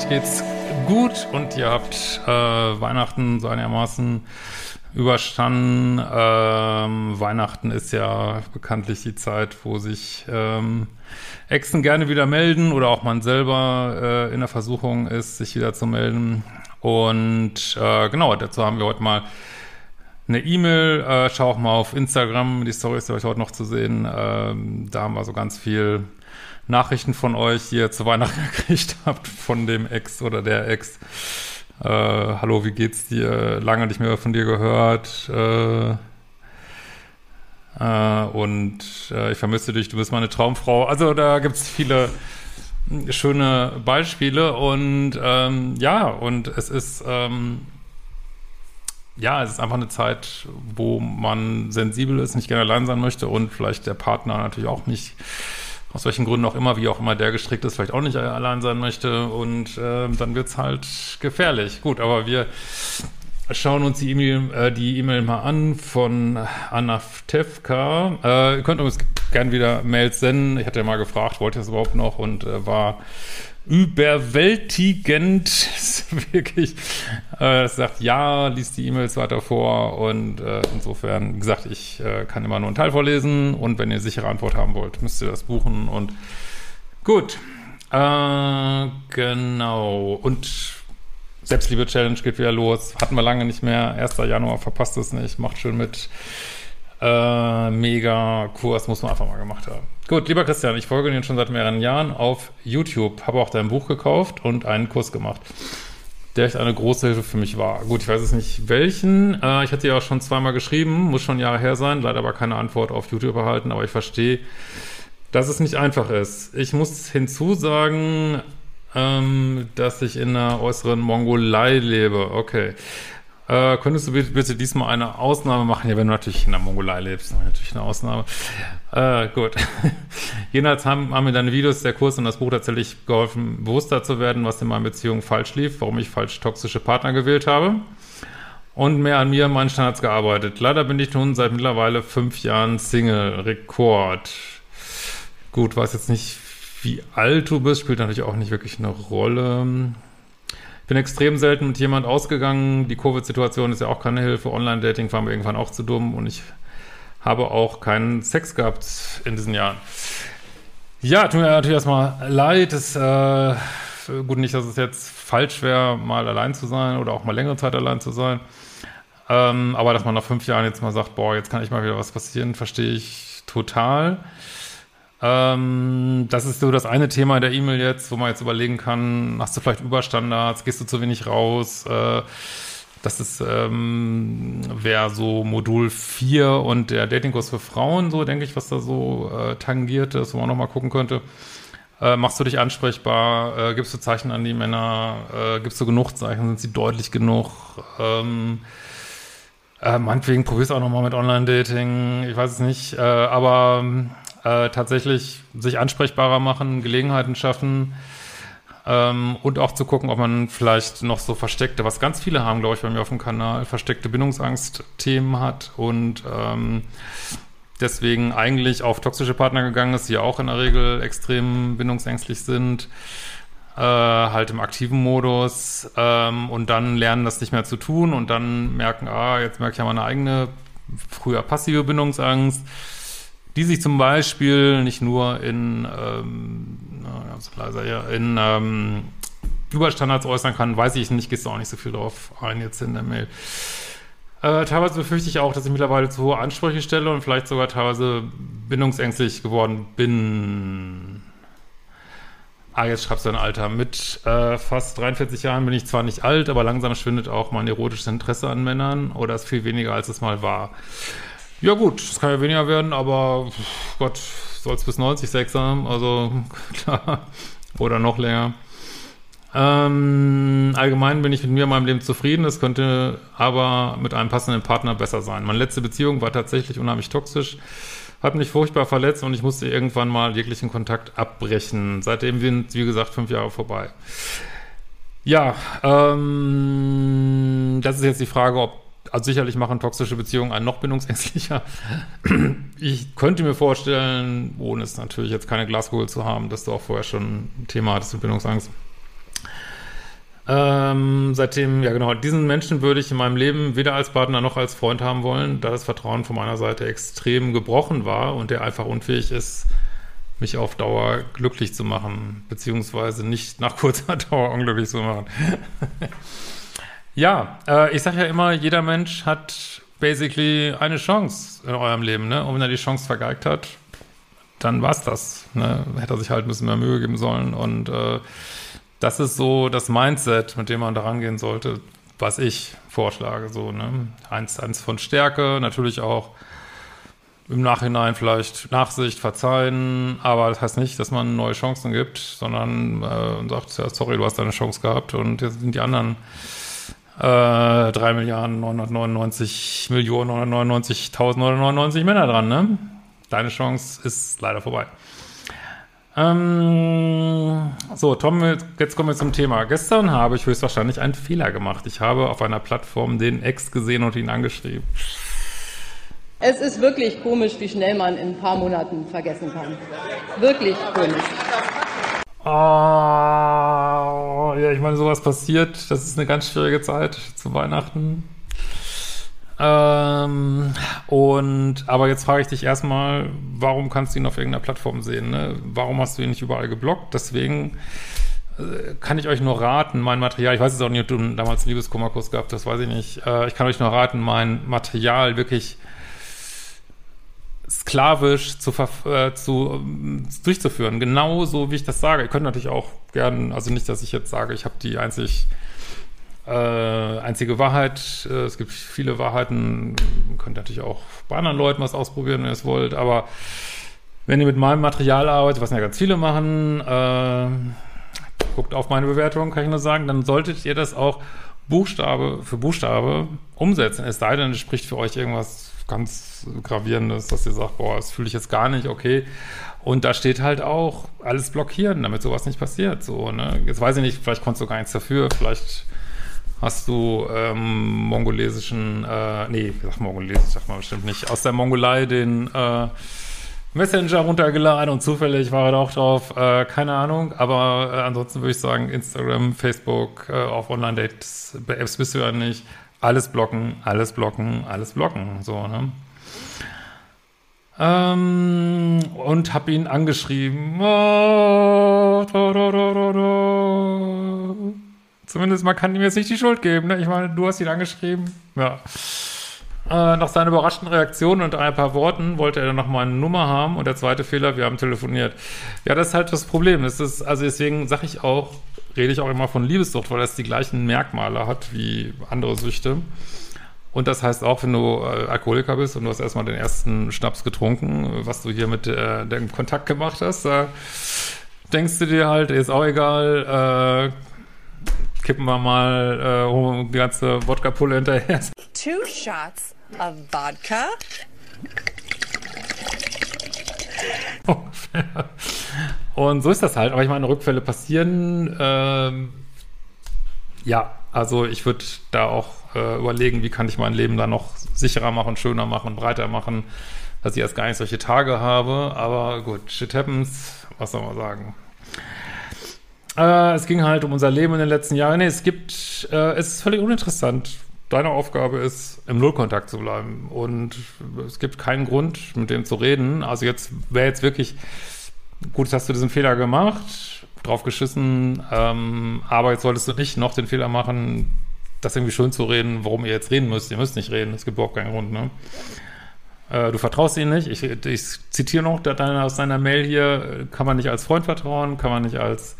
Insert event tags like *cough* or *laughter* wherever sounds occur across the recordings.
euch geht's gut und ihr habt äh, Weihnachten so einigermaßen überstanden. Ähm, Weihnachten ist ja bekanntlich die Zeit, wo sich ähm, Exen gerne wieder melden oder auch man selber äh, in der Versuchung ist, sich wieder zu melden. Und äh, genau, dazu haben wir heute mal eine E-Mail. Äh, schau auch mal auf Instagram, die Story ist euch heute noch zu sehen. Ähm, da haben wir so ganz viel Nachrichten von euch, die ihr zu Weihnachten *laughs* gekriegt habt, von dem Ex oder der Ex. Äh, hallo, wie geht's dir? Lange nicht mehr von dir gehört. Äh, äh, und äh, ich vermisse dich, du bist meine Traumfrau. Also da gibt's viele schöne Beispiele und ähm, ja, und es ist ähm, ja, es ist einfach eine Zeit, wo man sensibel ist, nicht gerne allein sein möchte und vielleicht der Partner natürlich auch nicht aus welchen Gründen auch immer, wie auch immer der gestrickt ist, vielleicht auch nicht allein sein möchte und äh, dann wird's halt gefährlich. Gut, aber wir schauen uns die E-Mail äh, die E-Mail mal an von Anaftevka. Äh, ihr könnt uns gerne wieder Mails senden. Ich hatte ja mal gefragt, wollt ihr das überhaupt noch und äh, war überwältigend. *laughs* wirklich, äh, sagt ja, liest die E-Mails weiter vor und äh, insofern, wie gesagt, ich äh, kann immer nur einen Teil vorlesen und wenn ihr sichere Antwort haben wollt, müsst ihr das buchen und gut. Äh, genau. Und Selbstliebe-Challenge geht wieder los. Hatten wir lange nicht mehr. 1. Januar, verpasst es nicht. Macht schön mit. Äh, mega Kurs, muss man einfach mal gemacht haben. Gut, lieber Christian, ich folge dir schon seit mehreren Jahren auf YouTube, habe auch dein Buch gekauft und einen Kurs gemacht, der echt eine große Hilfe für mich war. Gut, ich weiß es nicht welchen. Äh, ich hatte ja auch schon zweimal geschrieben, muss schon Jahre her sein, leider aber keine Antwort auf YouTube erhalten, aber ich verstehe, dass es nicht einfach ist. Ich muss hinzusagen, ähm, dass ich in einer äußeren Mongolei lebe. Okay. Äh, könntest du bitte, bitte, diesmal eine Ausnahme machen? Ja, wenn du natürlich in der Mongolei lebst, natürlich eine Ausnahme. Äh, gut. *laughs* Jedenfalls haben, haben mir deine Videos, der Kurs und das Buch tatsächlich geholfen, bewusster zu werden, was in meiner Beziehung falsch lief, warum ich falsch toxische Partner gewählt habe und mehr an mir und meinen Standards gearbeitet. Leider bin ich nun seit mittlerweile fünf Jahren Single. Rekord. Gut, weiß jetzt nicht, wie alt du bist, spielt natürlich auch nicht wirklich eine Rolle bin extrem selten mit jemand ausgegangen. Die Covid-Situation ist ja auch keine Hilfe. Online-Dating war mir irgendwann auch zu dumm und ich habe auch keinen Sex gehabt in diesen Jahren. Ja, tut mir natürlich erstmal leid. Es, äh, gut, nicht, dass es jetzt falsch wäre, mal allein zu sein oder auch mal längere Zeit allein zu sein. Ähm, aber dass man nach fünf Jahren jetzt mal sagt, boah, jetzt kann ich mal wieder was passieren, verstehe ich total. Ähm, das ist so das eine Thema der E-Mail jetzt, wo man jetzt überlegen kann, hast du vielleicht Überstandards, gehst du zu wenig raus? Äh, das ist, ähm, wäre so Modul 4 und der Datingkurs für Frauen, so denke ich, was da so äh, tangiert ist, wo man nochmal gucken könnte. Äh, machst du dich ansprechbar? Äh, gibst du Zeichen an die Männer? Äh, gibst du genug Zeichen? Sind sie deutlich genug? Ähm, äh, meinetwegen probierst du auch nochmal mit Online-Dating. Ich weiß es nicht. Äh, aber äh, tatsächlich sich ansprechbarer machen, Gelegenheiten schaffen ähm, und auch zu gucken, ob man vielleicht noch so versteckte, was ganz viele haben, glaube ich, bei mir auf dem Kanal, versteckte Bindungsangst-Themen hat und ähm, deswegen eigentlich auf toxische Partner gegangen ist, die auch in der Regel extrem bindungsängstlich sind, äh, halt im aktiven Modus ähm, und dann lernen, das nicht mehr zu tun und dann merken, ah, jetzt merke ich ja meine eigene früher passive Bindungsangst die sich zum Beispiel nicht nur in, ähm, leiser, ja, in ähm, Überstandards äußern kann, weiß ich nicht, gehst du auch nicht so viel drauf ein jetzt in der Mail. Äh, teilweise befürchte ich auch, dass ich mittlerweile zu hohe Ansprüche stelle und vielleicht sogar teilweise bindungsängstlich geworden bin. Ah, jetzt schreibst du ein Alter. Mit äh, fast 43 Jahren bin ich zwar nicht alt, aber langsam schwindet auch mein erotisches Interesse an Männern oder ist viel weniger, als es mal war. Ja gut, es kann ja weniger werden, aber Gott, soll es bis 90 Sex haben, also *laughs* klar, oder noch länger. Ähm, allgemein bin ich mit mir in meinem Leben zufrieden, es könnte aber mit einem passenden Partner besser sein. Meine letzte Beziehung war tatsächlich unheimlich toxisch, hat mich furchtbar verletzt und ich musste irgendwann mal jeglichen Kontakt abbrechen. Seitdem sind, wie gesagt, fünf Jahre vorbei. Ja, ähm, das ist jetzt die Frage, ob also sicherlich machen toxische Beziehungen einen noch bindungsängstlicher. Ich könnte mir vorstellen, ohne es natürlich jetzt keine Glaskugel zu haben, dass du auch vorher schon ein Thema hattest mit Bindungsangst, Ähm, seitdem, ja genau, diesen Menschen würde ich in meinem Leben weder als Partner noch als Freund haben wollen, da das Vertrauen von meiner Seite extrem gebrochen war und der einfach unfähig ist, mich auf Dauer glücklich zu machen, beziehungsweise nicht nach kurzer *laughs* Dauer unglücklich zu machen. Ja, äh, ich sage ja immer, jeder Mensch hat basically eine Chance in eurem Leben, ne? Und wenn er die Chance vergeigt hat, dann war's das. Ne? Hätte er sich halt ein bisschen mehr Mühe geben sollen. Und äh, das ist so das Mindset, mit dem man da rangehen sollte, was ich vorschlage. So, ne? Eins, eins von Stärke, natürlich auch im Nachhinein vielleicht Nachsicht, verzeihen, aber das heißt nicht, dass man neue Chancen gibt, sondern äh, sagt, ja, sorry, du hast deine Chance gehabt und jetzt sind die anderen äh, 3 Milliarden 999 Millionen 999.999 Männer dran, ne? Deine Chance ist leider vorbei. Ähm, so, Tom, jetzt kommen wir zum Thema. Gestern habe ich höchstwahrscheinlich einen Fehler gemacht. Ich habe auf einer Plattform den Ex gesehen und ihn angeschrieben. Es ist wirklich komisch, wie schnell man in ein paar Monaten vergessen kann. Wirklich komisch. Oh, ich meine, sowas passiert. Das ist eine ganz schwierige Zeit zu Weihnachten. Ähm, und, aber jetzt frage ich dich erstmal, warum kannst du ihn auf irgendeiner Plattform sehen? Ne? Warum hast du ihn nicht überall geblockt? Deswegen äh, kann ich euch nur raten, mein Material, ich weiß jetzt auch nicht, ob du damals Liebeskummerkurs gehabt hast, weiß ich nicht. Äh, ich kann euch nur raten, mein Material wirklich sklavisch zu, äh, zu äh, durchzuführen. Genauso wie ich das sage. Ihr könnt natürlich auch gern, also nicht, dass ich jetzt sage, ich habe die einzig äh, einzige Wahrheit. Äh, es gibt viele Wahrheiten. Ihr könnt natürlich auch bei anderen Leuten was ausprobieren, wenn ihr es wollt. Aber wenn ihr mit meinem Material arbeitet, was ja ganz viele machen, äh, guckt auf meine Bewertung, kann ich nur sagen, dann solltet ihr das auch Buchstabe für Buchstabe umsetzen. Es sei denn, es spricht für euch irgendwas ganz Gravierendes, dass ihr sagt, boah, das fühle ich jetzt gar nicht, okay. Und da steht halt auch, alles blockieren, damit sowas nicht passiert. So, ne? Jetzt weiß ich nicht, vielleicht konntest du gar nichts dafür, vielleicht hast du ähm, mongolesischen, äh, nee, ich sag mongolesisch, sag mal bestimmt nicht, aus der Mongolei den äh, Messenger runtergeladen und zufällig war er da auch drauf, äh, keine Ahnung, aber äh, ansonsten würde ich sagen, Instagram, Facebook, äh, auf Online-Dates, bei Apps bist du ja nicht, alles blocken, alles blocken, alles blocken, so, ne? Ähm, und hab ihn angeschrieben. Oh, do, do, do, Zumindest man kann ihm jetzt nicht die Schuld geben, ne? Ich meine, du hast ihn angeschrieben. Ja. Äh, nach seiner überraschten Reaktion und ein paar Worten wollte er dann nochmal eine Nummer haben und der zweite Fehler, wir haben telefoniert. Ja, das ist halt das Problem. Das ist, also deswegen sage ich auch, rede ich auch immer von Liebessucht, weil das die gleichen Merkmale hat wie andere Süchte. Und das heißt auch, wenn du äh, Alkoholiker bist und du hast erstmal den ersten Schnaps getrunken, was du hier mit äh, dem Kontakt gemacht hast, da denkst du dir halt, ist auch egal, äh, kippen wir mal äh, die ganze Wodka-Pulle hinterher. Two shots of vodka. *laughs* Und so ist das halt. Aber ich meine, Rückfälle passieren. Ähm, ja, also ich würde da auch äh, überlegen, wie kann ich mein Leben da noch sicherer machen, schöner machen, breiter machen, dass ich erst gar nicht solche Tage habe. Aber gut, shit happens. Was soll man sagen? Äh, es ging halt um unser Leben in den letzten Jahren. Nee, es gibt, äh, es ist völlig uninteressant, deine Aufgabe ist, im Nullkontakt zu bleiben. Und es gibt keinen Grund, mit dem zu reden. Also jetzt wäre jetzt wirklich, gut, hast du diesen Fehler gemacht, drauf geschissen, ähm, aber jetzt solltest du nicht noch den Fehler machen, das irgendwie schön zu reden, warum ihr jetzt reden müsst. Ihr müsst nicht reden, es gibt überhaupt keinen Grund, ne? Äh, du vertraust ihm nicht. Ich, ich zitiere noch aus deiner Mail hier, kann man nicht als Freund vertrauen, kann man nicht als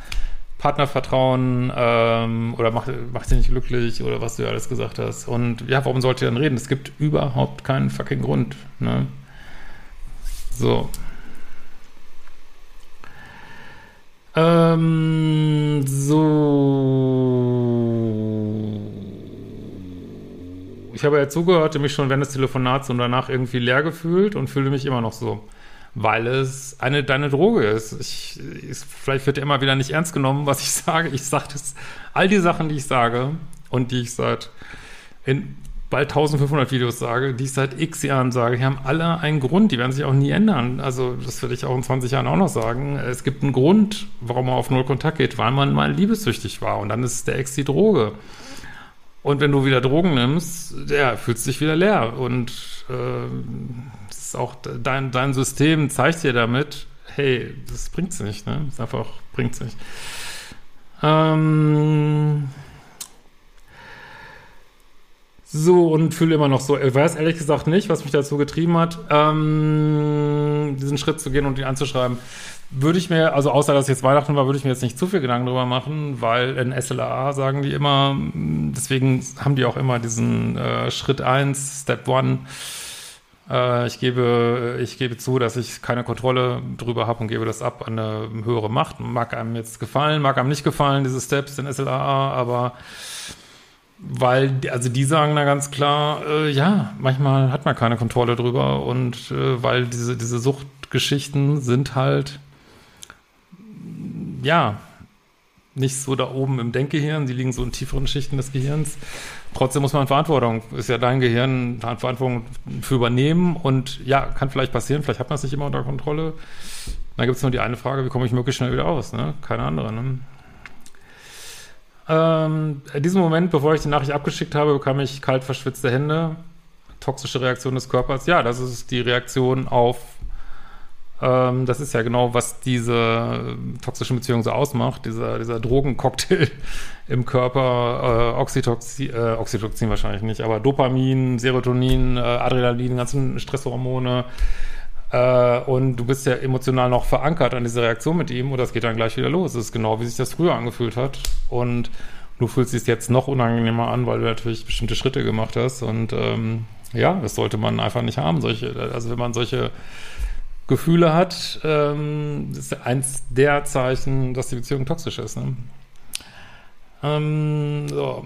Partnervertrauen ähm, oder macht, macht sie nicht glücklich oder was du ja alles gesagt hast. Und ja, warum sollt ihr dann reden? Es gibt überhaupt keinen fucking Grund. Ne? So. Ähm, so. Ich habe ja zugehört, mich schon während des Telefonats und danach irgendwie leer gefühlt und fühle mich immer noch so weil es eine deine Droge ist. Ich, ich, vielleicht wird immer wieder nicht ernst genommen, was ich *laughs* sage. Ich sage das, all die Sachen, die ich sage und die ich seit in bald 1500 Videos sage, die ich seit x Jahren sage, die haben alle einen Grund, die werden sich auch nie ändern. Also das werde ich auch in 20 Jahren auch noch sagen. Es gibt einen Grund, warum man auf Null Kontakt geht, weil man mal liebessüchtig war und dann ist der Ex die Droge. Und wenn du wieder Drogen nimmst, ja, fühlst du dich wieder leer und äh, ist auch dein, dein System zeigt dir damit, hey, das bringt's nicht, ne? Das einfach, bringt's nicht. Ähm, so, und fühle immer noch so. Ich weiß ehrlich gesagt nicht, was mich dazu getrieben hat, ähm, diesen Schritt zu gehen und ihn anzuschreiben. Würde ich mir, also außer dass jetzt Weihnachten war, würde ich mir jetzt nicht zu viel Gedanken drüber machen, weil in SLA sagen die immer, deswegen haben die auch immer diesen äh, Schritt eins, Step One. Äh, ich gebe, ich gebe zu, dass ich keine Kontrolle drüber habe und gebe das ab an eine höhere Macht. Mag einem jetzt gefallen, mag einem nicht gefallen, diese Steps in SLA, aber weil, also die sagen da ganz klar, äh, ja, manchmal hat man keine Kontrolle drüber und äh, weil diese, diese Suchtgeschichten sind halt, ja, nicht so da oben im Denkgehirn, die liegen so in tieferen Schichten des Gehirns. Trotzdem muss man Verantwortung, ist ja dein Gehirn, Verantwortung für übernehmen und ja, kann vielleicht passieren, vielleicht hat man es nicht immer unter Kontrolle. Dann gibt es nur die eine Frage, wie komme ich möglichst schnell wieder aus, ne? Keine andere, ne? Ähm, in diesem Moment, bevor ich die Nachricht abgeschickt habe, bekam ich kalt verschwitzte Hände. Toxische Reaktion des Körpers. Ja, das ist die Reaktion auf, ähm, das ist ja genau, was diese äh, toxische Beziehung so ausmacht. Dieser, dieser Drogencocktail *laughs* im Körper, äh, Oxytoxin, äh, Oxytocin wahrscheinlich nicht, aber Dopamin, Serotonin, äh, Adrenalin, ganzen Stresshormone. Äh, und du bist ja emotional noch verankert an dieser Reaktion mit ihm und das geht dann gleich wieder los. Das ist genau, wie sich das früher angefühlt hat. Und du fühlst dich jetzt noch unangenehmer an, weil du natürlich bestimmte Schritte gemacht hast. Und ähm, ja, das sollte man einfach nicht haben. Solche, also wenn man solche Gefühle hat, ähm, ist eins der Zeichen, dass die Beziehung toxisch ist. Ne? Ähm, so.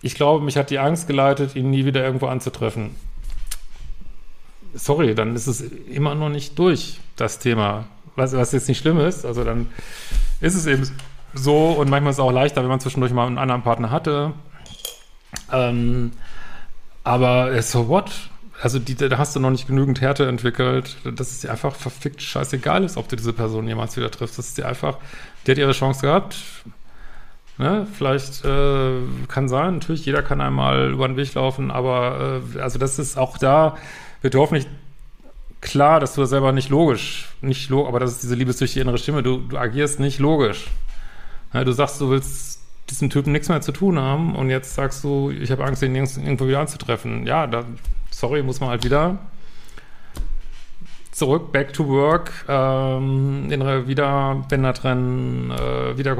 Ich glaube, mich hat die Angst geleitet, ihn nie wieder irgendwo anzutreffen sorry, dann ist es immer noch nicht durch, das Thema. Was, was jetzt nicht schlimm ist, also dann ist es eben so und manchmal ist es auch leichter, wenn man zwischendurch mal einen anderen Partner hatte. Ähm, aber so what? Also die, da hast du noch nicht genügend Härte entwickelt, dass es dir einfach verfickt scheißegal ist, ob du diese Person jemals wieder triffst. Das ist dir einfach, die hat ihre Chance gehabt. Ne? Vielleicht äh, kann sein, natürlich, jeder kann einmal über den Weg laufen, aber äh, also das ist auch da, wird hoffentlich klar, dass du das selber nicht logisch, nicht log aber das ist diese liebessüchtige innere Stimme, du, du agierst nicht logisch. Ja, du sagst, du willst diesem Typen nichts mehr zu tun haben und jetzt sagst du, ich habe Angst, ihn irgendwo wieder anzutreffen. Ja, da, sorry, muss man halt wieder zurück, back to work, ähm, innere wieder Bänder trennen, äh, wieder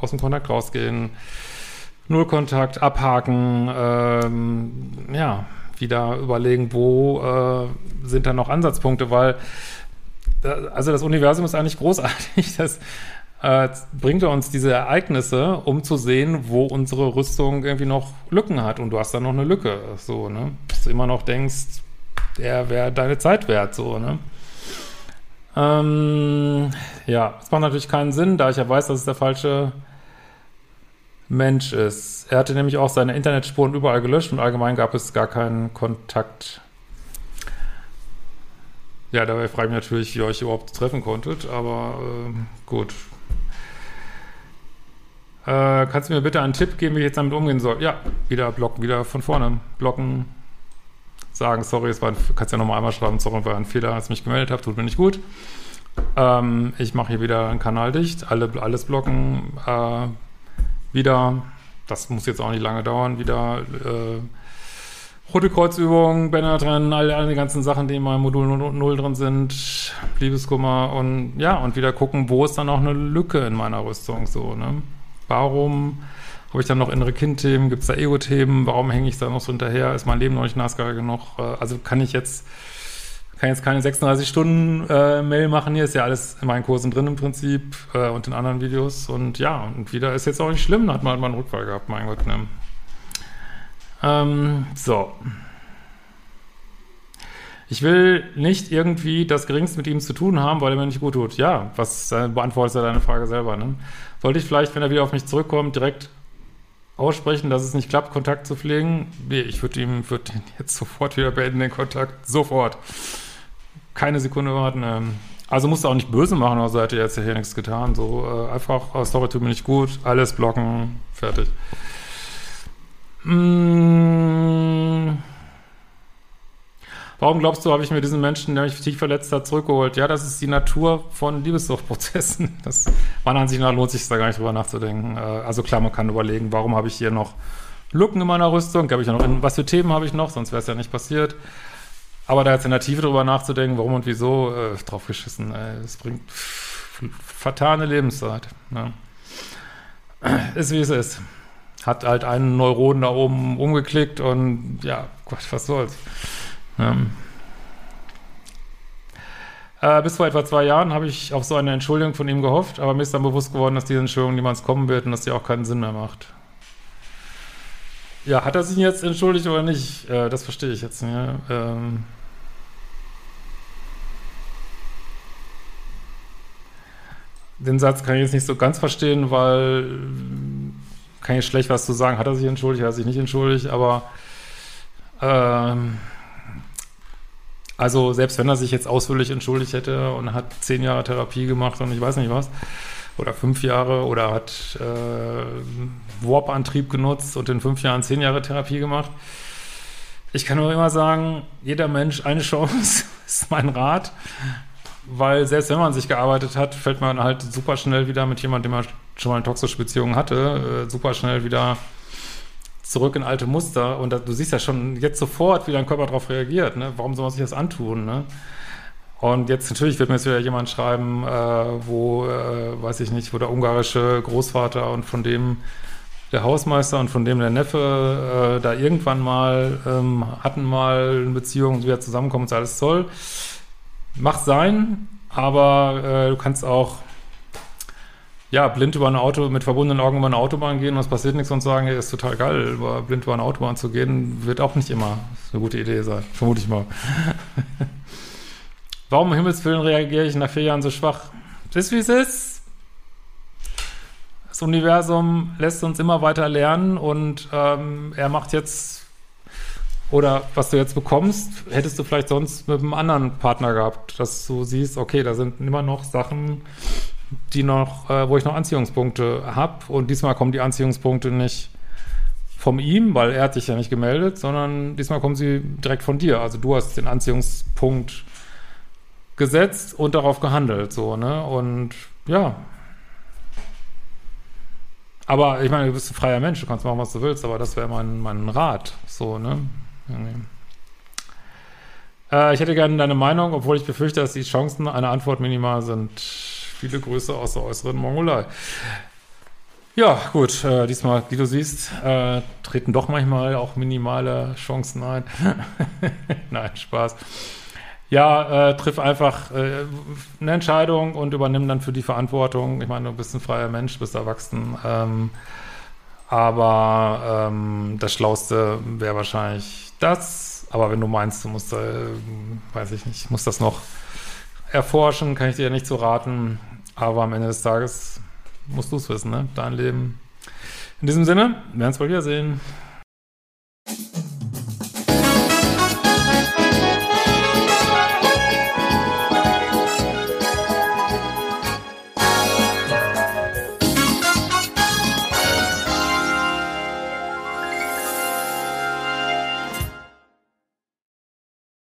aus dem Kontakt rausgehen, Nullkontakt abhaken, ähm, ja, wieder überlegen, wo äh, sind da noch Ansatzpunkte, weil also das Universum ist eigentlich großartig. Das äh, bringt uns diese Ereignisse, um zu sehen, wo unsere Rüstung irgendwie noch Lücken hat. Und du hast da noch eine Lücke, so, ne? Dass du immer noch denkst, der wäre deine Zeit wert, so, ne? Ähm, ja, es macht natürlich keinen Sinn, da ich ja weiß, dass es der falsche Mensch ist. Er hatte nämlich auch seine Internetspuren überall gelöscht und allgemein gab es gar keinen Kontakt. Ja, dabei frage ich mich natürlich, wie ihr euch überhaupt treffen konntet, aber äh, gut. Äh, kannst du mir bitte einen Tipp geben, wie ich jetzt damit umgehen soll? Ja, wieder blocken, wieder von vorne. Blocken, sagen, sorry, es war ein, kannst ja nochmal einmal schreiben, sorry, war ein Fehler, als ich mich gemeldet habe, tut mir nicht gut. Ähm, ich mache hier wieder einen Kanal dicht, alle, alles blocken, äh, wieder, das muss jetzt auch nicht lange dauern, wieder äh, Rote Kreuzübungen, Banner drin, alle, alle die ganzen Sachen, die in meinem Modul 0 drin sind, Liebeskummer und ja, und wieder gucken, wo ist dann auch eine Lücke in meiner Rüstung so, ne? Warum habe ich dann noch innere Kindthemen, gibt es da Ego-Themen, warum hänge ich da noch so hinterher, ist mein Leben noch nicht NASCAR genug, äh, also kann ich jetzt kann jetzt keine 36 Stunden äh, Mail machen hier, ist ja alles in meinen Kursen drin im Prinzip äh, und in anderen Videos und ja, und wieder ist jetzt auch nicht schlimm, hat man halt mal einen Rückfall gehabt, mein Gott, ne? Ähm, so. Ich will nicht irgendwie das Geringste mit ihm zu tun haben, weil er mir nicht gut tut. Ja, was äh, beantwortet ja deine Frage selber, ne? Sollte ich vielleicht, wenn er wieder auf mich zurückkommt, direkt aussprechen, dass es nicht klappt, Kontakt zu pflegen? Nee, ich würde ihm würd jetzt *laughs* sofort wieder beenden, den Kontakt. Sofort. Keine Sekunde warten. Ähm. Also musst du auch nicht böse machen, also hätte jetzt hier nichts getan. So äh, einfach, oh, sorry, tut mir nicht gut, alles blocken, fertig. Mmh. Warum glaubst du, habe ich mir diesen Menschen, der mich tief verletzt hat, zurückgeholt? Ja, das ist die Natur von Liebessuchtprozessen. *laughs* Das meiner Ansicht nach lohnt sich da gar nicht drüber nachzudenken. Äh, also klar, man kann überlegen, warum habe ich hier noch Lücken in meiner Rüstung? Habe ich noch was für Themen habe ich noch? Sonst wäre es ja nicht passiert. Aber da jetzt in der Tiefe drüber nachzudenken, warum und wieso, äh, draufgeschissen. Ey. Das bringt fatale Lebenszeit. Ne? Ist wie es ist. Hat halt einen Neuron da oben umgeklickt und ja, Gott, was soll's. Ähm, äh, bis vor etwa zwei Jahren habe ich auf so eine Entschuldigung von ihm gehofft, aber mir ist dann bewusst geworden, dass diese Entschuldigung niemals kommen wird und dass sie auch keinen Sinn mehr macht. Ja, hat er sich jetzt entschuldigt oder nicht? Äh, das verstehe ich jetzt nicht. Ähm, den Satz kann ich jetzt nicht so ganz verstehen, weil kann ich schlecht was zu sagen. Hat er sich entschuldigt, hat er sich nicht entschuldigt, aber ähm, also selbst wenn er sich jetzt ausführlich entschuldigt hätte und hat zehn Jahre Therapie gemacht und ich weiß nicht was, oder fünf Jahre oder hat äh, Warp-Antrieb genutzt und in fünf Jahren zehn Jahre Therapie gemacht. Ich kann nur immer sagen, jeder Mensch eine Chance *laughs* ist mein Rat, weil selbst wenn man sich gearbeitet hat, fällt man halt super schnell wieder mit jemandem, dem man schon mal eine toxische Beziehung hatte, äh, super schnell wieder zurück in alte Muster und da, du siehst ja schon jetzt sofort, wie dein Körper darauf reagiert. Ne? Warum soll man sich das antun? Ne? Und jetzt natürlich wird mir jetzt wieder jemand schreiben, äh, wo, äh, weiß ich nicht, wo der ungarische Großvater und von dem der Hausmeister und von dem der Neffe äh, da irgendwann mal ähm, hatten mal eine Beziehung wieder zusammenkommen und alles toll. Mach sein, aber äh, du kannst auch ja, blind über ein Auto, mit verbundenen Augen über eine Autobahn gehen und es passiert nichts und sagen, hey, ist total geil, über, blind über eine Autobahn zu gehen, wird auch nicht immer eine gute Idee sein, vermute ich mal. *laughs* Warum um Himmels Willen reagiere ich nach vier Jahren so schwach? Ist wie es ist. Das Universum lässt uns immer weiter lernen und ähm, er macht jetzt, oder was du jetzt bekommst, hättest du vielleicht sonst mit einem anderen Partner gehabt, dass du siehst, okay, da sind immer noch Sachen, die noch, äh, wo ich noch Anziehungspunkte habe. Und diesmal kommen die Anziehungspunkte nicht von ihm, weil er hat sich ja nicht gemeldet, sondern diesmal kommen sie direkt von dir. Also du hast den Anziehungspunkt gesetzt und darauf gehandelt, so, ne? Und ja. Aber ich meine, du bist ein freier Mensch, du kannst machen, was du willst, aber das wäre mein, mein Rat, so, ne? Äh, ich hätte gerne deine Meinung, obwohl ich befürchte, dass die Chancen einer Antwort minimal sind. Viele Grüße aus der äußeren Mongolei. Ja, gut, äh, diesmal, wie du siehst, äh, treten doch manchmal auch minimale Chancen ein. *laughs* Nein, Spaß. Ja, äh, triff einfach äh, eine Entscheidung und übernimm dann für die Verantwortung. Ich meine, du bist ein freier Mensch, bist erwachsen. Ähm, aber ähm, das Schlauste wäre wahrscheinlich das. Aber wenn du meinst, du musst, äh, weiß ich nicht, musst das noch erforschen, kann ich dir ja nicht so raten. Aber am Ende des Tages musst du es wissen, ne? Dein Leben. In diesem Sinne, wir werden es bald wiedersehen.